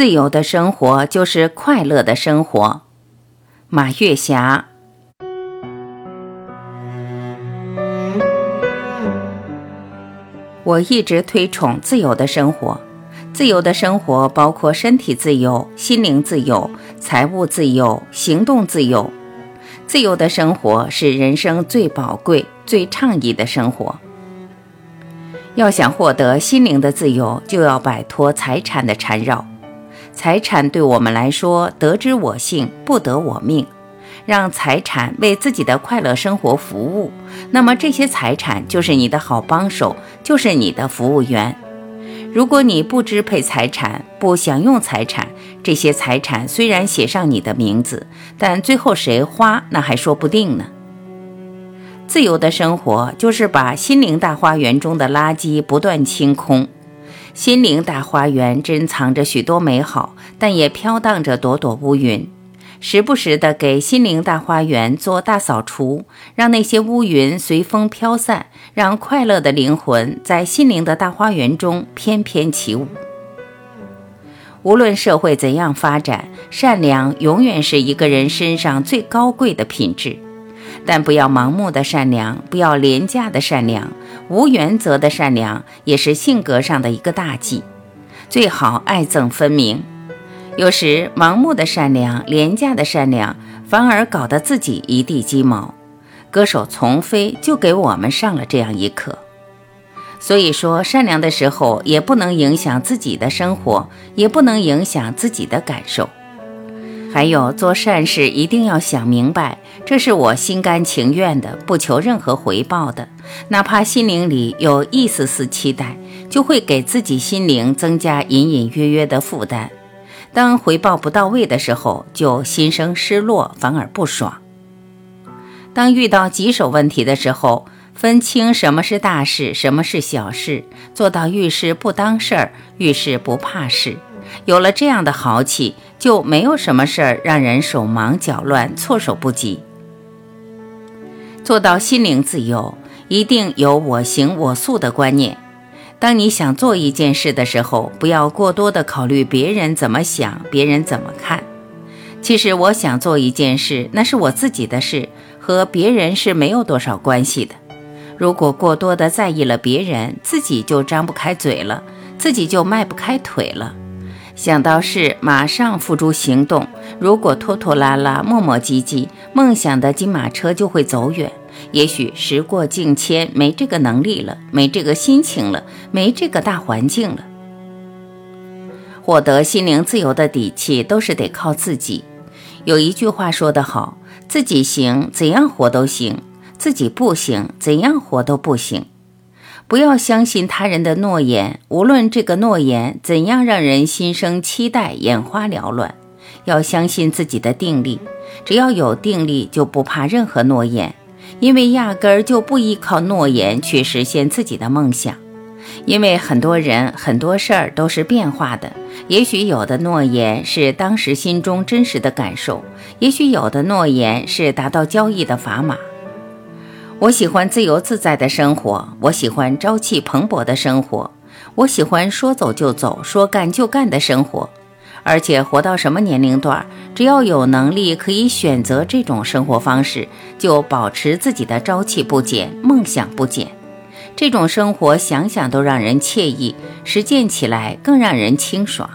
自由的生活就是快乐的生活。马月霞。我一直推崇自由的生活。自由的生活包括身体自由、心灵自由、财务自由、行动自由。自由的生活是人生最宝贵、最畅意的生活。要想获得心灵的自由，就要摆脱财产的缠绕。财产对我们来说，得之我幸，不得我命。让财产为自己的快乐生活服务，那么这些财产就是你的好帮手，就是你的服务员。如果你不支配财产，不享用财产，这些财产虽然写上你的名字，但最后谁花，那还说不定呢。自由的生活就是把心灵大花园中的垃圾不断清空。心灵大花园珍藏着许多美好，但也飘荡着朵朵乌云。时不时地给心灵大花园做大扫除，让那些乌云随风飘散，让快乐的灵魂在心灵的大花园中翩翩起舞。无论社会怎样发展，善良永远是一个人身上最高贵的品质。但不要盲目的善良，不要廉价的善良，无原则的善良也是性格上的一个大忌。最好爱憎分明。有时盲目的善良、廉价的善良，反而搞得自己一地鸡毛。歌手丛飞就给我们上了这样一课。所以说，善良的时候也不能影响自己的生活，也不能影响自己的感受。还有，做善事一定要想明白，这是我心甘情愿的，不求任何回报的。哪怕心灵里有一丝丝期待，就会给自己心灵增加隐隐约约的负担。当回报不到位的时候，就心生失落，反而不爽。当遇到棘手问题的时候，分清什么是大事，什么是小事，做到遇事不当事儿，遇事不怕事。有了这样的豪气，就没有什么事儿让人手忙脚乱、措手不及。做到心灵自由，一定有我行我素的观念。当你想做一件事的时候，不要过多的考虑别人怎么想，别人怎么看。其实我想做一件事，那是我自己的事，和别人是没有多少关系的。如果过多的在意了别人，自己就张不开嘴了，自己就迈不开腿了。想到事，马上付诸行动。如果拖拖拉拉、磨磨唧唧，梦想的金马车就会走远。也许时过境迁，没这个能力了，没这个心情了，没这个大环境了。获得心灵自由的底气，都是得靠自己。有一句话说得好：“自己行，怎样活都行；自己不行，怎样活都不行。”不要相信他人的诺言，无论这个诺言怎样让人心生期待、眼花缭乱，要相信自己的定力。只要有定力，就不怕任何诺言。因为压根儿就不依靠诺言去实现自己的梦想，因为很多人很多事儿都是变化的。也许有的诺言是当时心中真实的感受，也许有的诺言是达到交易的砝码。我喜欢自由自在的生活，我喜欢朝气蓬勃的生活，我喜欢说走就走、说干就干的生活。而且活到什么年龄段，只要有能力可以选择这种生活方式，就保持自己的朝气不减，梦想不减。这种生活想想都让人惬意，实践起来更让人清爽。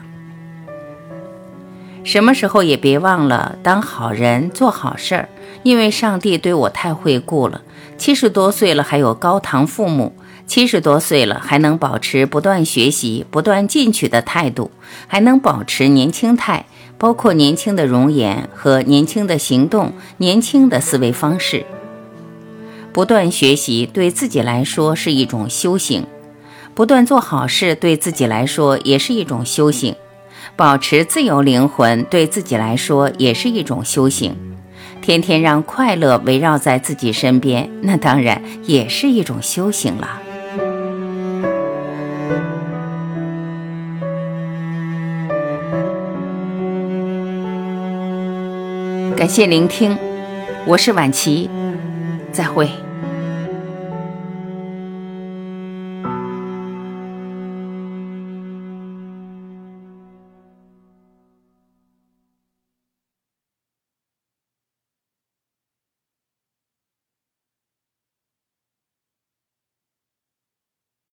什么时候也别忘了当好人做好事儿，因为上帝对我太惠顾了。七十多岁了还有高堂父母。七十多岁了，还能保持不断学习、不断进取的态度，还能保持年轻态，包括年轻的容颜和年轻的行动、年轻的思维方式。不断学习对自己来说是一种修行，不断做好事对自己来说也是一种修行，保持自由灵魂对自己来说也是一种修行。天天让快乐围绕在自己身边，那当然也是一种修行了。感谢聆听，我是晚琪，再会。